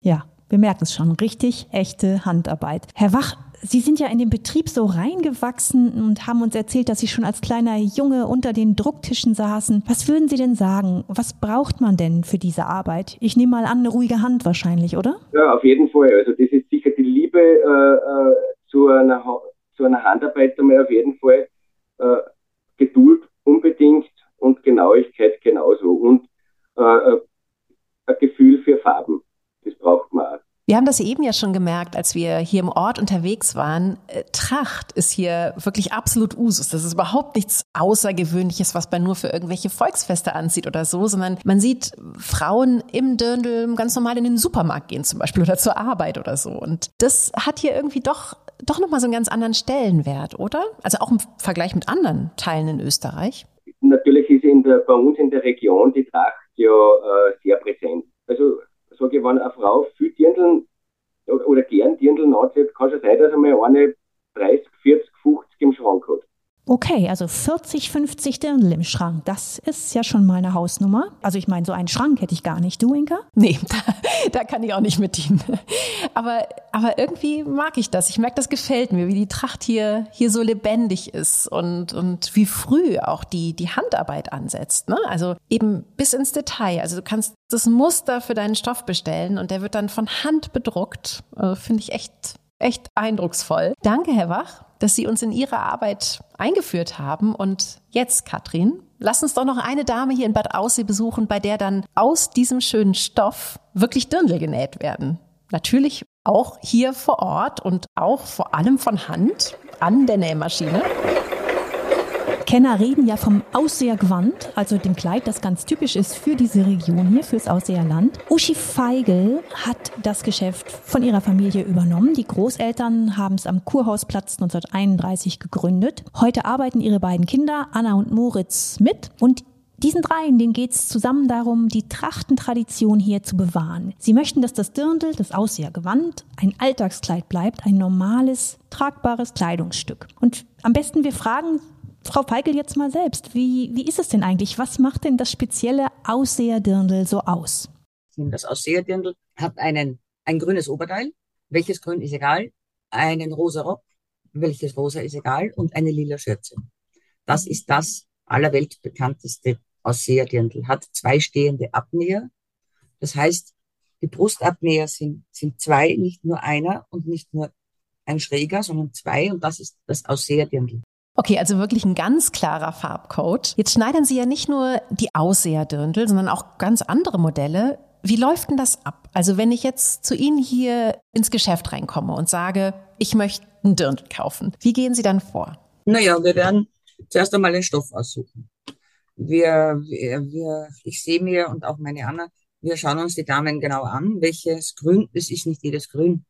Ja, wir merken es schon, richtig echte Handarbeit. Herr Wach, Sie sind ja in den Betrieb so reingewachsen und haben uns erzählt, dass Sie schon als kleiner Junge unter den Drucktischen saßen. Was würden Sie denn sagen? Was braucht man denn für diese Arbeit? Ich nehme mal an, eine ruhige Hand wahrscheinlich, oder? Ja, auf jeden Fall. Also das ist sicher die Liebe äh, äh zu, einer, zu einer Handarbeit einmal auf jeden Fall. Äh, Geduld unbedingt und Genauigkeit genauso. Und äh, äh ein Gefühl für Farben. Das braucht man auch. Wir haben das eben ja schon gemerkt, als wir hier im Ort unterwegs waren. Äh, Tracht ist hier wirklich absolut Usus. Das ist überhaupt nichts Außergewöhnliches, was man nur für irgendwelche Volksfeste anzieht oder so, sondern man sieht Frauen im Dirndl ganz normal in den Supermarkt gehen zum Beispiel oder zur Arbeit oder so. Und das hat hier irgendwie doch doch nochmal so einen ganz anderen Stellenwert, oder? Also auch im Vergleich mit anderen Teilen in Österreich. Natürlich ist in der, bei uns in der Region die Tracht ja äh, sehr präsent. Also sage ich, wenn eine Frau viel Dirndl oder gern Dirndl anzieht, kann schon sein, dass einmal eine 30, 40, 50 im Schrank hat. Okay, also 40, 50 Dirndl im Schrank. Das ist ja schon mal eine Hausnummer. Also ich meine, so einen Schrank hätte ich gar nicht. Du, Inka? Nee, da, da kann ich auch nicht mit dienen. Aber, aber irgendwie mag ich das. Ich merke, das gefällt mir, wie die Tracht hier, hier so lebendig ist und, und wie früh auch die, die Handarbeit ansetzt. Ne? Also eben bis ins Detail. Also du kannst das Muster für deinen Stoff bestellen und der wird dann von Hand bedruckt. Also Finde ich echt, echt eindrucksvoll. Danke, Herr Wach dass Sie uns in Ihre Arbeit eingeführt haben. Und jetzt, Katrin, lass uns doch noch eine Dame hier in Bad Aussee besuchen, bei der dann aus diesem schönen Stoff wirklich Dirndl genäht werden. Natürlich auch hier vor Ort und auch vor allem von Hand an der Nähmaschine. Kenner reden ja vom Aussehergewand, also dem Kleid, das ganz typisch ist für diese Region hier, fürs Ausseherland. Uschi Feigl hat das Geschäft von ihrer Familie übernommen. Die Großeltern haben es am Kurhausplatz 1931 gegründet. Heute arbeiten ihre beiden Kinder, Anna und Moritz, mit und diesen dreien, denen geht es zusammen darum, die Trachtentradition hier zu bewahren. Sie möchten, dass das Dirndl, das Aussehergewand, ein Alltagskleid bleibt, ein normales, tragbares Kleidungsstück. Und am besten wir fragen Frau Feigl jetzt mal selbst. Wie, wie ist es denn eigentlich? Was macht denn das spezielle Ausseherdirndl so aus? Das Ausseherdirndl hat einen, ein grünes Oberteil, welches grün ist egal, einen rosa Rock, welches rosa ist egal und eine lila Schürze. Das ist das allerweltbekannteste Ausseherdirndl. Hat zwei stehende Abnäher. Das heißt, Die Brustabnäher sind, sind zwei, nicht nur einer und nicht nur ein schräger, sondern zwei und das ist das Ausseherdirndl. Okay, also wirklich ein ganz klarer Farbcode. Jetzt schneidern Sie ja nicht nur die Ausseherdirndl, sondern auch ganz andere Modelle. Wie läuft denn das ab? Also wenn ich jetzt zu Ihnen hier ins Geschäft reinkomme und sage, ich möchte einen Dirndl kaufen, wie gehen Sie dann vor? Naja, wir werden zuerst einmal den Stoff aussuchen. Wir, wir, wir, ich sehe mir und auch meine Anna, wir schauen uns die Damen genau an, welches Grün, es ist nicht jedes Grün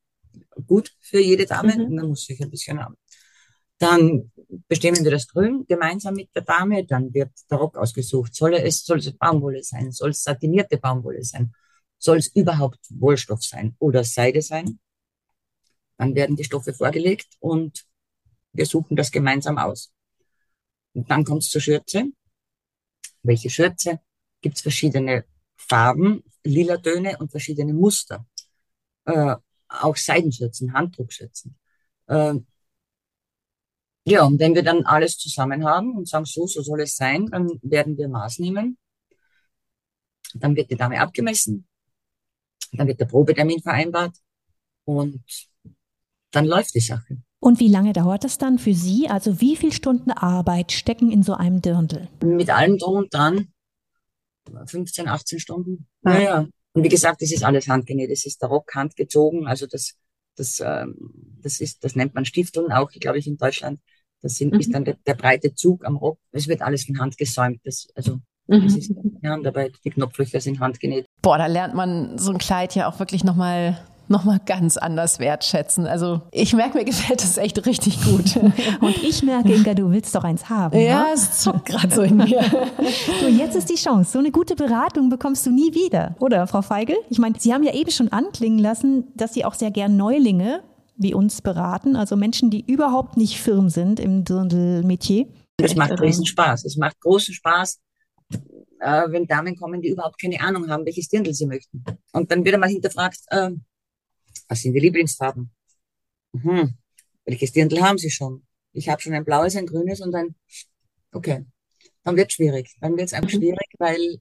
gut für jede Dame, mhm. man muss sich ein bisschen haben. Dann bestimmen wir das Grün gemeinsam mit der Dame, dann wird der Rock ausgesucht. Soll es, soll es Baumwolle sein? Soll es satinierte Baumwolle sein? Soll es überhaupt Wollstoff sein oder Seide sein? Dann werden die Stoffe vorgelegt und wir suchen das gemeinsam aus. Und dann kommt es zur Schürze. Welche Schürze? Gibt es verschiedene Farben, lila Töne und verschiedene Muster. Äh, auch Seidenschürzen, Handdruckschürzen. Äh, ja, und wenn wir dann alles zusammen haben und sagen, so, so soll es sein, dann werden wir Maß nehmen. Dann wird die Dame abgemessen. Dann wird der Probetermin vereinbart. Und dann läuft die Sache. Und wie lange dauert das dann für Sie? Also wie viele Stunden Arbeit stecken in so einem Dirndl? Mit allem drum und dran 15, 18 Stunden. Naja. Und wie gesagt, das ist alles handgenäht. Das ist der Rock handgezogen. Also das, das, ähm, das ist, das nennt man Stifteln auch, glaube ich, in Deutschland. Das sind, mhm. ist dann der, der, breite Zug am Rock. Es wird alles von Hand gesäumt. Das, also, mhm. das ist die Handarbeit. Die Knopflöcher sind handgenäht. Boah, da lernt man so ein Kleid ja auch wirklich nochmal nochmal ganz anders wertschätzen. Also ich merke, mir gefällt das echt richtig gut. Und ich merke, Inga, du willst doch eins haben. Ja, ne? es zuckt gerade so in mir. Du, jetzt ist die Chance. So eine gute Beratung bekommst du nie wieder, oder, Frau Feigel? Ich meine, Sie haben ja eben schon anklingen lassen, dass Sie auch sehr gern Neulinge wie uns beraten, also Menschen, die überhaupt nicht firm sind im Dirndl-Metier. Das macht riesen Spaß. Es macht großen Spaß, äh, wenn Damen kommen, die überhaupt keine Ahnung haben, welches Dirndl sie möchten. Und dann wird einmal hinterfragt, äh, was sind die Lieblingsfarben? Mhm. Welches Dirndl haben Sie schon? Ich habe schon ein blaues, ein grünes und ein. Okay. Dann wird schwierig. Dann wird es einfach mhm. schwierig, weil,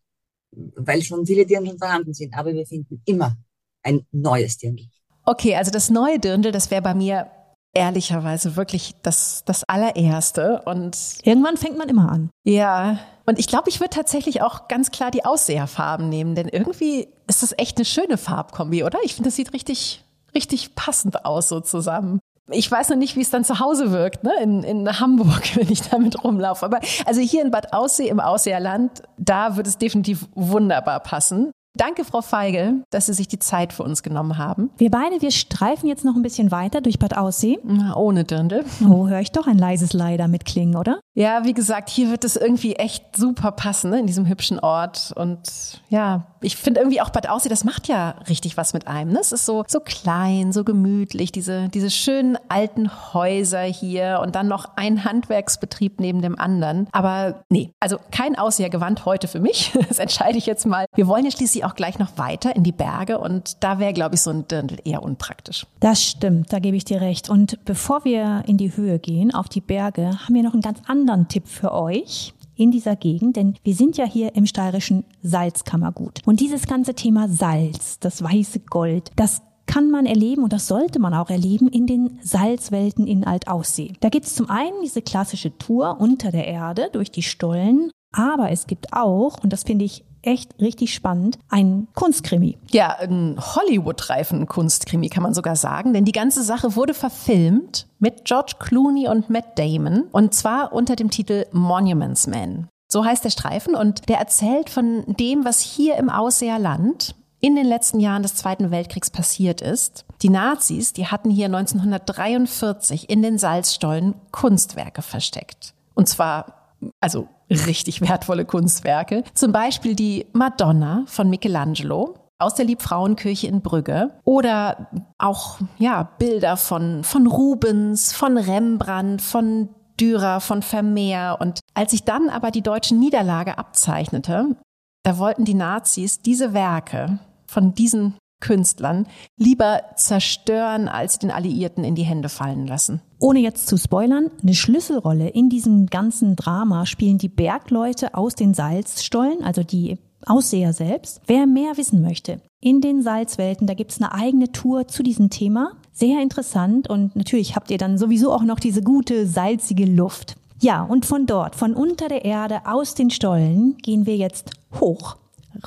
weil schon viele Dirndl vorhanden sind. Aber wir finden immer ein neues Dirndl. Okay, also das neue Dirndl, das wäre bei mir ehrlicherweise wirklich das, das allererste. Und irgendwann fängt man immer an. Ja. Und ich glaube, ich würde tatsächlich auch ganz klar die Ausseherfarben nehmen, denn irgendwie ist das echt eine schöne Farbkombi, oder? Ich finde, das sieht richtig, richtig passend aus so zusammen. Ich weiß noch nicht, wie es dann zu Hause wirkt, ne? in, in Hamburg, wenn ich damit rumlaufe. Aber also hier in Bad Aussee, im Ausseerland, da wird es definitiv wunderbar passen. Danke, Frau Feige, dass Sie sich die Zeit für uns genommen haben. Wir beide, wir streifen jetzt noch ein bisschen weiter durch Bad Aussee. Na, ohne Dirndl. Oh, höre ich doch ein leises Leider mitklingen, oder? Ja, wie gesagt, hier wird es irgendwie echt super passen, ne, in diesem hübschen Ort. Und ja, ich finde irgendwie auch Bad Aussee, das macht ja richtig was mit einem. Ne? Es ist so, so klein, so gemütlich, diese, diese schönen alten Häuser hier und dann noch ein Handwerksbetrieb neben dem anderen. Aber nee, also kein Aussehergewand heute für mich. Das entscheide ich jetzt mal. Wir wollen ja schließlich auch gleich noch weiter in die Berge und da wäre, glaube ich, so ein Dirndl eher unpraktisch. Das stimmt, da gebe ich dir recht. Und bevor wir in die Höhe gehen, auf die Berge, haben wir noch einen ganz anderen Tipp für euch in dieser Gegend, denn wir sind ja hier im steirischen Salzkammergut. Und dieses ganze Thema Salz, das weiße Gold, das kann man erleben und das sollte man auch erleben in den Salzwelten in Altaussee. Da gibt es zum einen diese klassische Tour unter der Erde durch die Stollen, aber es gibt auch, und das finde ich echt richtig spannend. Ein Kunstkrimi. Ja, ein Hollywood-reifen Kunstkrimi kann man sogar sagen, denn die ganze Sache wurde verfilmt mit George Clooney und Matt Damon und zwar unter dem Titel Monuments Men. So heißt der Streifen und der erzählt von dem, was hier im Ausseerland in den letzten Jahren des Zweiten Weltkriegs passiert ist. Die Nazis, die hatten hier 1943 in den Salzstollen Kunstwerke versteckt. Und zwar, also richtig wertvolle Kunstwerke. Zum Beispiel die Madonna von Michelangelo aus der Liebfrauenkirche in Brügge oder auch ja Bilder von von Rubens, von Rembrandt, von Dürer, von Vermeer und als sich dann aber die deutsche Niederlage abzeichnete, da wollten die Nazis diese Werke von diesen Künstlern lieber zerstören, als den Alliierten in die Hände fallen lassen. Ohne jetzt zu spoilern, eine Schlüsselrolle in diesem ganzen Drama spielen die Bergleute aus den Salzstollen, also die Ausseher selbst. Wer mehr wissen möchte, in den Salzwelten, da gibt's eine eigene Tour zu diesem Thema. Sehr interessant und natürlich habt ihr dann sowieso auch noch diese gute, salzige Luft. Ja, und von dort, von unter der Erde, aus den Stollen, gehen wir jetzt hoch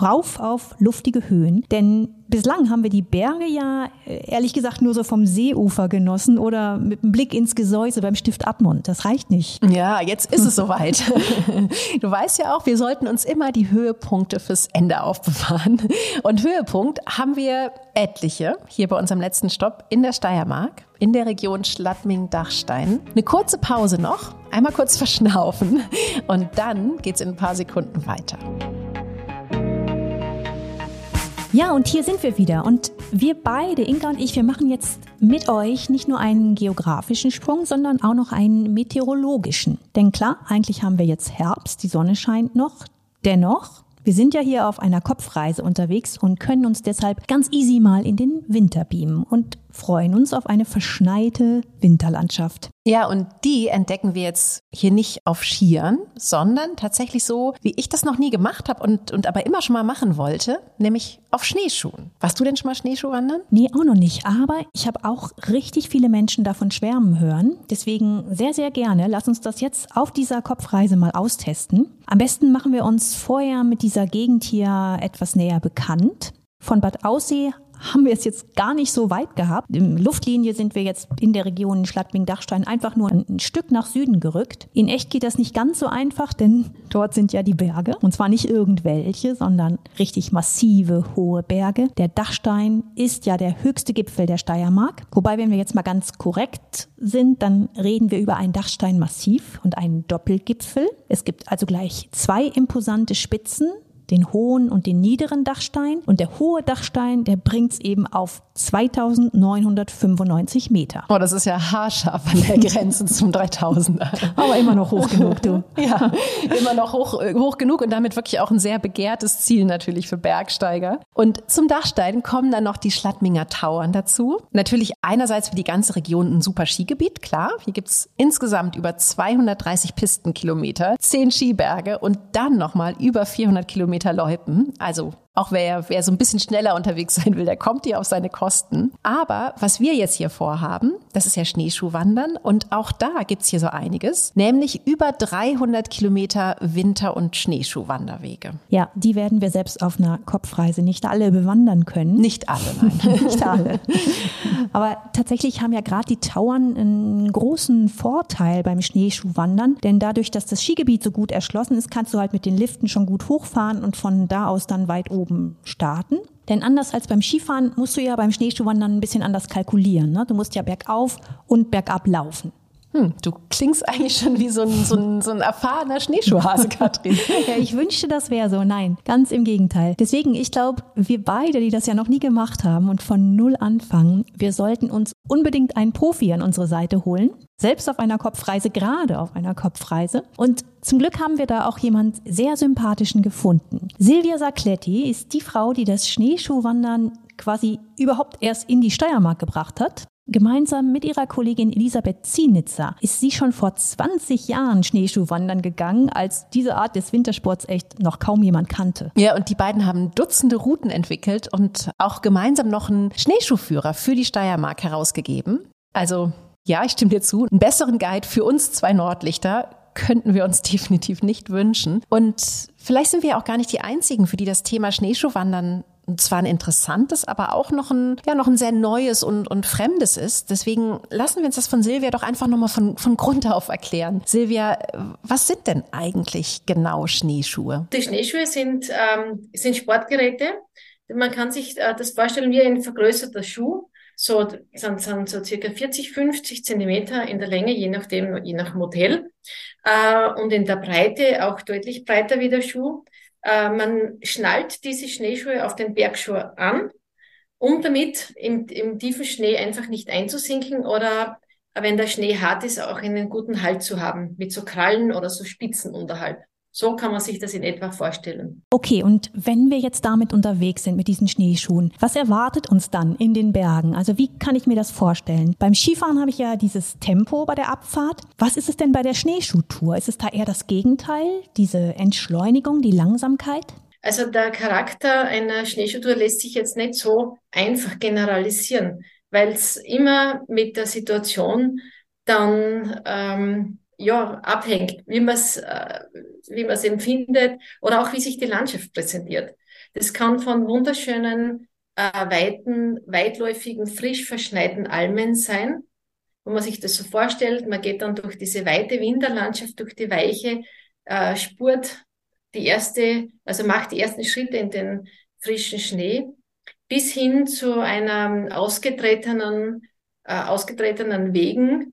rauf auf luftige Höhen. Denn bislang haben wir die Berge ja äh, ehrlich gesagt nur so vom Seeufer genossen oder mit einem Blick ins Gesäuse beim Stift Admont. Das reicht nicht. Ja, jetzt ist es soweit. Du weißt ja auch, wir sollten uns immer die Höhepunkte fürs Ende aufbewahren. Und Höhepunkt haben wir etliche hier bei unserem letzten Stopp in der Steiermark in der Region Schladming-Dachstein. Eine kurze Pause noch, einmal kurz verschnaufen und dann geht's in ein paar Sekunden weiter. Ja, und hier sind wir wieder. Und wir beide, Inka und ich, wir machen jetzt mit euch nicht nur einen geografischen Sprung, sondern auch noch einen meteorologischen. Denn klar, eigentlich haben wir jetzt Herbst, die Sonne scheint noch. Dennoch, wir sind ja hier auf einer Kopfreise unterwegs und können uns deshalb ganz easy mal in den Winter beamen und freuen uns auf eine verschneite Winterlandschaft. Ja, und die entdecken wir jetzt hier nicht auf Skiern, sondern tatsächlich so, wie ich das noch nie gemacht habe und, und aber immer schon mal machen wollte, nämlich auf Schneeschuhen. Warst du denn schon mal Schneeschuhwandern? Nee, auch noch nicht. Aber ich habe auch richtig viele Menschen davon schwärmen hören. Deswegen sehr, sehr gerne. Lass uns das jetzt auf dieser Kopfreise mal austesten. Am besten machen wir uns vorher mit dieser Gegend hier etwas näher bekannt. Von Bad Aussee haben wir es jetzt gar nicht so weit gehabt. Im Luftlinie sind wir jetzt in der Region Schladming-Dachstein einfach nur ein Stück nach Süden gerückt. In echt geht das nicht ganz so einfach, denn dort sind ja die Berge. Und zwar nicht irgendwelche, sondern richtig massive, hohe Berge. Der Dachstein ist ja der höchste Gipfel der Steiermark. Wobei, wenn wir jetzt mal ganz korrekt sind, dann reden wir über ein Dachsteinmassiv und einen Doppelgipfel. Es gibt also gleich zwei imposante Spitzen den hohen und den niederen Dachstein. Und der hohe Dachstein, der bringt es eben auf 2995 Meter. Oh, das ist ja haarscharf an der Grenze zum 3000er. Aber immer noch hoch genug, du. ja, immer noch hoch, hoch genug und damit wirklich auch ein sehr begehrtes Ziel natürlich für Bergsteiger. Und zum Dachstein kommen dann noch die Schladminger Tauern dazu. Natürlich einerseits für die ganze Region ein super Skigebiet, klar. Hier gibt's insgesamt über 230 Pistenkilometer, 10 Skiberge und dann nochmal über 400 Kilometer Kilometer Loipen. Also auch wer, wer so ein bisschen schneller unterwegs sein will, der kommt hier auf seine Kosten. Aber was wir jetzt hier vorhaben, das ist ja Schneeschuhwandern und auch da gibt's hier so einiges, nämlich über 300 Kilometer Winter- und Schneeschuhwanderwege. Ja, die werden wir selbst auf einer Kopfreise nicht alle bewandern können. Nicht alle, nein. nicht alle. Aber tatsächlich haben ja gerade die Tauern einen großen Vorteil beim Schneeschuhwandern, denn dadurch, dass das Skigebiet so gut erschlossen ist, kannst du halt mit den Liften schon gut hochfahren und von da aus dann weit oben oben starten. Denn anders als beim Skifahren musst du ja beim Schneeschuhwandern ein bisschen anders kalkulieren. Ne? Du musst ja bergauf und bergab laufen. Hm, du klingst eigentlich schon wie so ein, so ein, so ein erfahrener Schneeschuhhase, Katrin. ja, ich wünschte, das wäre so. Nein, ganz im Gegenteil. Deswegen, ich glaube, wir beide, die das ja noch nie gemacht haben und von Null anfangen, wir sollten uns unbedingt einen Profi an unsere Seite holen. Selbst auf einer Kopfreise, gerade auf einer Kopfreise. Und zum Glück haben wir da auch jemand sehr sympathischen gefunden. Silvia Sacletti ist die Frau, die das Schneeschuhwandern quasi überhaupt erst in die Steiermark gebracht hat. Gemeinsam mit ihrer Kollegin Elisabeth Zienitzer ist sie schon vor 20 Jahren Schneeschuhwandern gegangen, als diese Art des Wintersports echt noch kaum jemand kannte. Ja, und die beiden haben Dutzende Routen entwickelt und auch gemeinsam noch einen Schneeschuhführer für die Steiermark herausgegeben. Also ja, ich stimme dir zu. Einen besseren Guide für uns zwei Nordlichter könnten wir uns definitiv nicht wünschen. Und vielleicht sind wir auch gar nicht die Einzigen, für die das Thema Schneeschuhwandern zwar ein interessantes, aber auch noch ein, ja, noch ein sehr neues und, und fremdes ist. Deswegen lassen wir uns das von Silvia doch einfach nochmal von, von Grund auf erklären. Silvia, was sind denn eigentlich genau Schneeschuhe? Die Schneeschuhe sind, ähm, sind Sportgeräte. Man kann sich äh, das vorstellen wie ein vergrößerter Schuh. So sind, sind so circa 40, 50 Zentimeter in der Länge, je nachdem, je nach Modell. Äh, und in der Breite auch deutlich breiter wie der Schuh. Äh, man schnallt diese Schneeschuhe auf den Bergschuh an, um damit im, im tiefen Schnee einfach nicht einzusinken oder wenn der Schnee hart ist, auch einen guten Halt zu haben, mit so Krallen oder so Spitzen unterhalb. So kann man sich das in etwa vorstellen. Okay, und wenn wir jetzt damit unterwegs sind mit diesen Schneeschuhen, was erwartet uns dann in den Bergen? Also wie kann ich mir das vorstellen? Beim Skifahren habe ich ja dieses Tempo bei der Abfahrt. Was ist es denn bei der Schneeschuhtour? Ist es da eher das Gegenteil, diese Entschleunigung, die Langsamkeit? Also der Charakter einer Schneeschuhtour lässt sich jetzt nicht so einfach generalisieren, weil es immer mit der Situation dann ähm, ja abhängt, wie man es äh, wie man es empfindet oder auch wie sich die Landschaft präsentiert. Das kann von wunderschönen äh, weiten, weitläufigen, frisch verschneiten Almen sein, wo man sich das so vorstellt. Man geht dann durch diese weite Winterlandschaft, durch die weiche, äh, spurt die erste, also macht die ersten Schritte in den frischen Schnee, bis hin zu einer ausgetretenen, äh, ausgetretenen Wegen,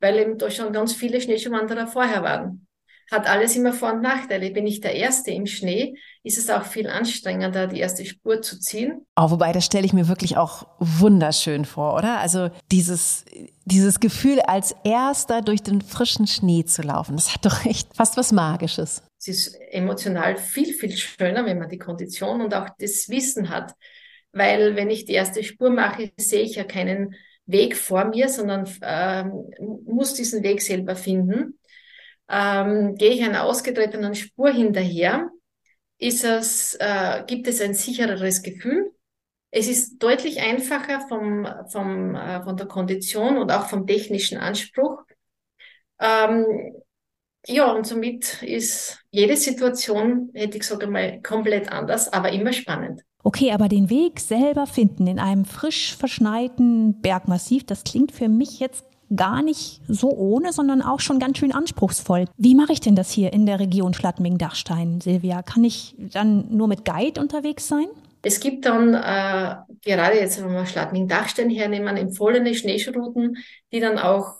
weil eben da schon ganz viele Schneeschuhwanderer vorher waren hat alles immer Vor- und Nachteile. Bin ich der Erste im Schnee, ist es auch viel anstrengender, die erste Spur zu ziehen. Oh, wobei, das stelle ich mir wirklich auch wunderschön vor, oder? Also dieses, dieses Gefühl, als Erster durch den frischen Schnee zu laufen, das hat doch echt fast was Magisches. Es ist emotional viel, viel schöner, wenn man die Kondition und auch das Wissen hat. Weil wenn ich die erste Spur mache, sehe ich ja keinen Weg vor mir, sondern ähm, muss diesen Weg selber finden ähm, gehe ich einer ausgetretenen Spur hinterher, ist es, äh, gibt es ein sichereres Gefühl. Es ist deutlich einfacher vom, vom, äh, von der Kondition und auch vom technischen Anspruch. Ähm, ja, und somit ist jede Situation, hätte ich gesagt mal, komplett anders, aber immer spannend. Okay, aber den Weg selber finden in einem frisch verschneiten Bergmassiv, das klingt für mich jetzt gar nicht so ohne, sondern auch schon ganz schön anspruchsvoll. Wie mache ich denn das hier in der Region Schladming-Dachstein, Silvia? Kann ich dann nur mit Guide unterwegs sein? Es gibt dann äh, gerade jetzt, wenn wir Schladming-Dachstein hernehmen, empfohlene Schneeschuhrouten, die dann auch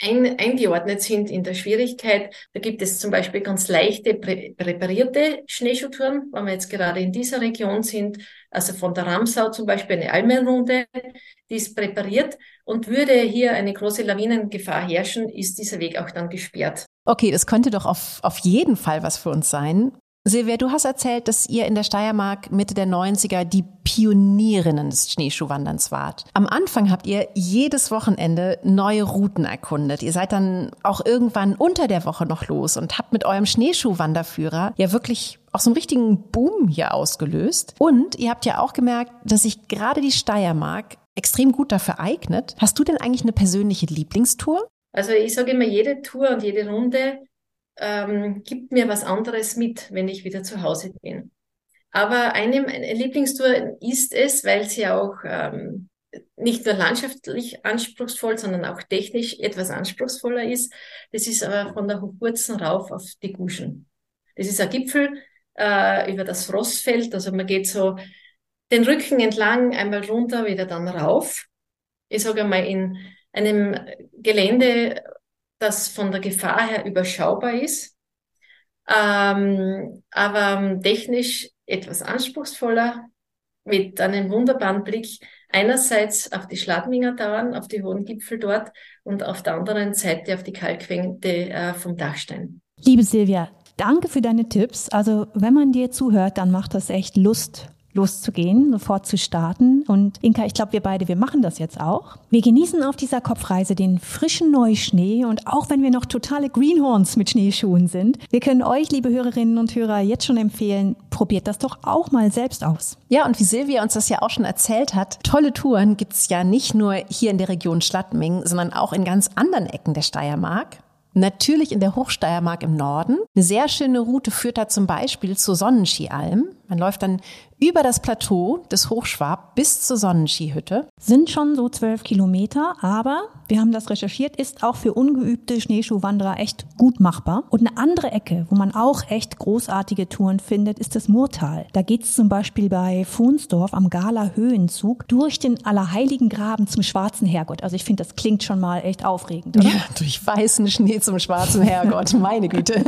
ein, eingeordnet sind in der Schwierigkeit. Da gibt es zum Beispiel ganz leichte, prä präparierte Schneeschuhtouren, wenn wir jetzt gerade in dieser Region sind, also von der Ramsau zum Beispiel eine Almenrunde, die ist präpariert und würde hier eine große Lawinengefahr herrschen, ist dieser Weg auch dann gesperrt. Okay, das könnte doch auf, auf jeden Fall was für uns sein. Silvia, du hast erzählt, dass ihr in der Steiermark Mitte der 90er die Pionierinnen des Schneeschuhwanderns wart. Am Anfang habt ihr jedes Wochenende neue Routen erkundet. Ihr seid dann auch irgendwann unter der Woche noch los und habt mit eurem Schneeschuhwanderführer ja wirklich auch so einen richtigen Boom hier ausgelöst. Und ihr habt ja auch gemerkt, dass sich gerade die Steiermark extrem gut dafür eignet. Hast du denn eigentlich eine persönliche Lieblingstour? Also ich sage immer, jede Tour und jede Runde ähm, gibt mir was anderes mit, wenn ich wieder zu Hause bin. Aber eine, eine Lieblingstour ist es, weil sie auch ähm, nicht nur landschaftlich anspruchsvoll, sondern auch technisch etwas anspruchsvoller ist. Das ist aber von der Hochwurzen rauf auf die Guschen. Das ist ein Gipfel äh, über das Rossfeld. Also man geht so den Rücken entlang, einmal runter, wieder dann rauf. Ich sage mal in einem Gelände, das von der Gefahr her überschaubar ist, ähm, aber technisch etwas anspruchsvoller, mit einem wunderbaren Blick einerseits auf die Schladminger Tauern, auf die hohen Gipfel dort und auf der anderen Seite auf die Kalkwände äh, vom Dachstein. Liebe Silvia, danke für deine Tipps. Also wenn man dir zuhört, dann macht das echt Lust, loszugehen, sofort zu starten. Und Inka, ich glaube, wir beide, wir machen das jetzt auch. Wir genießen auf dieser Kopfreise den frischen Neuschnee und auch wenn wir noch totale Greenhorns mit Schneeschuhen sind, wir können euch, liebe Hörerinnen und Hörer, jetzt schon empfehlen, probiert das doch auch mal selbst aus. Ja, und wie Silvia uns das ja auch schon erzählt hat, tolle Touren gibt's ja nicht nur hier in der Region Schladming, sondern auch in ganz anderen Ecken der Steiermark. Natürlich in der Hochsteiermark im Norden. Eine sehr schöne Route führt da zum Beispiel zur Sonnenskialm. Man läuft dann über das Plateau des Hochschwab bis zur Sonnenskihütte. Sind schon so zwölf Kilometer, aber wir haben das recherchiert, ist auch für ungeübte Schneeschuhwanderer echt gut machbar. Und eine andere Ecke, wo man auch echt großartige Touren findet, ist das Murtal. Da geht's zum Beispiel bei Fuhnsdorf am Gala Höhenzug durch den Allerheiligen Graben zum Schwarzen Herrgott. Also ich finde, das klingt schon mal echt aufregend, oder? Ja, durch weißen Schnee zum Schwarzen Herrgott, meine Güte.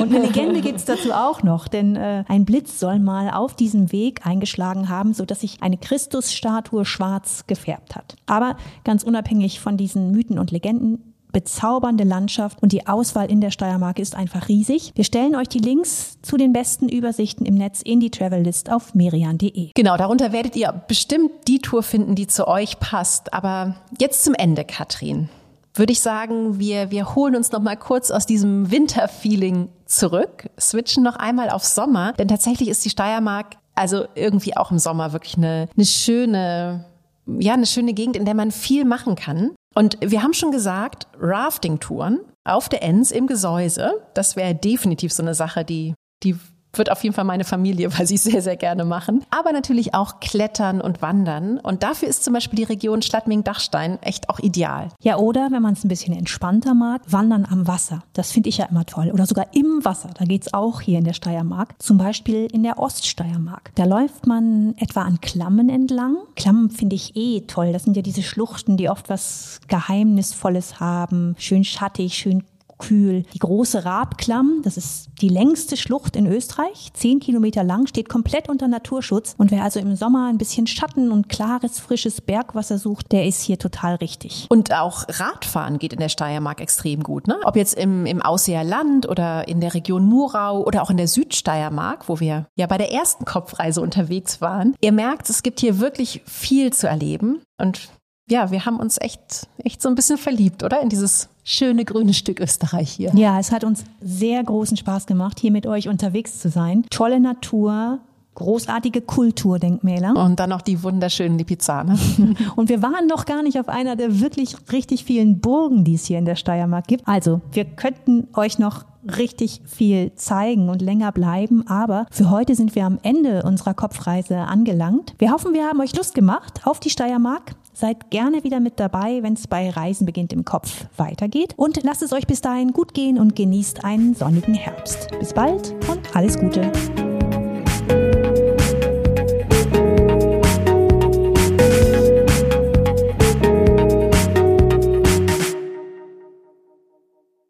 Und eine Legende gibt's dazu auch noch, denn äh, ein Blitz soll mal auf diesem Weg eingeschlagen haben, sodass sich eine Christusstatue schwarz gefärbt hat. Aber ganz unabhängig von diesen Mythen und Legenden, bezaubernde Landschaft und die Auswahl in der Steiermark ist einfach riesig. Wir stellen euch die Links zu den besten Übersichten im Netz in die Travel List auf merian.de. Genau, darunter werdet ihr bestimmt die Tour finden, die zu euch passt. Aber jetzt zum Ende, Katrin. würde ich sagen, wir, wir holen uns noch mal kurz aus diesem Winterfeeling zurück, switchen noch einmal auf Sommer, denn tatsächlich ist die Steiermark also irgendwie auch im Sommer wirklich eine, eine schöne, ja, eine schöne Gegend, in der man viel machen kann. Und wir haben schon gesagt, Rafting-Touren auf der Enns im Gesäuse, das wäre definitiv so eine Sache, die, die wird auf jeden Fall meine Familie, weil sie sehr, sehr gerne machen. Aber natürlich auch Klettern und Wandern. Und dafür ist zum Beispiel die Region Schladming-Dachstein echt auch ideal. Ja, oder wenn man es ein bisschen entspannter mag, Wandern am Wasser. Das finde ich ja immer toll. Oder sogar im Wasser. Da geht es auch hier in der Steiermark. Zum Beispiel in der Oststeiermark. Da läuft man etwa an Klammen entlang. Klammen finde ich eh toll. Das sind ja diese Schluchten, die oft was Geheimnisvolles haben. Schön schattig, schön kühl. Die große Rabklamm, das ist die längste Schlucht in Österreich, zehn Kilometer lang, steht komplett unter Naturschutz. Und wer also im Sommer ein bisschen Schatten und klares, frisches Bergwasser sucht, der ist hier total richtig. Und auch Radfahren geht in der Steiermark extrem gut. Ne? Ob jetzt im, im Ausseer oder in der Region Murau oder auch in der Südsteiermark, wo wir ja bei der ersten Kopfreise unterwegs waren. Ihr merkt, es gibt hier wirklich viel zu erleben. Und ja, wir haben uns echt, echt so ein bisschen verliebt, oder? In dieses schöne grüne Stück Österreich hier. Ja, es hat uns sehr großen Spaß gemacht, hier mit euch unterwegs zu sein. Tolle Natur, großartige Kulturdenkmäler. Und dann noch die wunderschönen Lipizzaner. Und wir waren noch gar nicht auf einer der wirklich richtig vielen Burgen, die es hier in der Steiermark gibt. Also, wir könnten euch noch richtig viel zeigen und länger bleiben. Aber für heute sind wir am Ende unserer Kopfreise angelangt. Wir hoffen, wir haben euch Lust gemacht auf die Steiermark. Seid gerne wieder mit dabei, wenn es bei Reisen beginnt im Kopf weitergeht. Und lasst es euch bis dahin gut gehen und genießt einen sonnigen Herbst. Bis bald und alles Gute.